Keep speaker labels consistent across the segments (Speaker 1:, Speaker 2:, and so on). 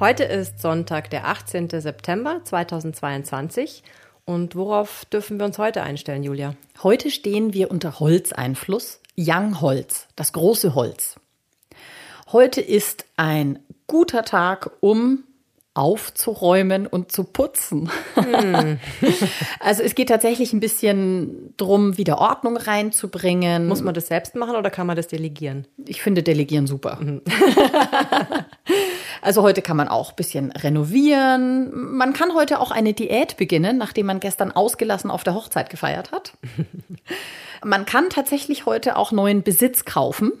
Speaker 1: Heute ist Sonntag, der 18. September 2022. Und worauf dürfen wir uns heute einstellen, Julia?
Speaker 2: Heute stehen wir unter Holzeinfluss, Young Holz, das große Holz. Heute ist ein guter Tag, um aufzuräumen und zu putzen. Hm. also es geht tatsächlich ein bisschen drum, wieder Ordnung reinzubringen.
Speaker 1: Muss man das selbst machen oder kann man das delegieren?
Speaker 2: Ich finde Delegieren super. Mhm. also heute kann man auch ein bisschen renovieren. Man kann heute auch eine Diät beginnen, nachdem man gestern ausgelassen auf der Hochzeit gefeiert hat. man kann tatsächlich heute auch neuen Besitz kaufen.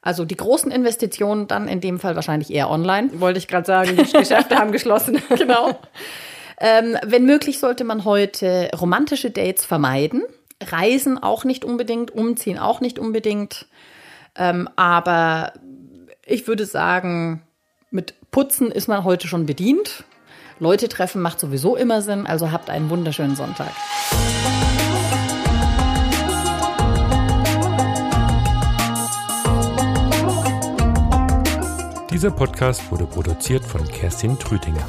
Speaker 2: Also die großen Investitionen dann in dem Fall wahrscheinlich eher online.
Speaker 1: Wollte ich gerade sagen, die Geschäfte haben geschlossen.
Speaker 2: genau. Ähm, wenn möglich, sollte man heute romantische Dates vermeiden. Reisen auch nicht unbedingt, umziehen auch nicht unbedingt. Ähm, aber ich würde sagen, mit Putzen ist man heute schon bedient. Leute treffen macht sowieso immer Sinn, also habt einen wunderschönen Sonntag.
Speaker 3: Dieser Podcast wurde produziert von Kerstin Trütinger.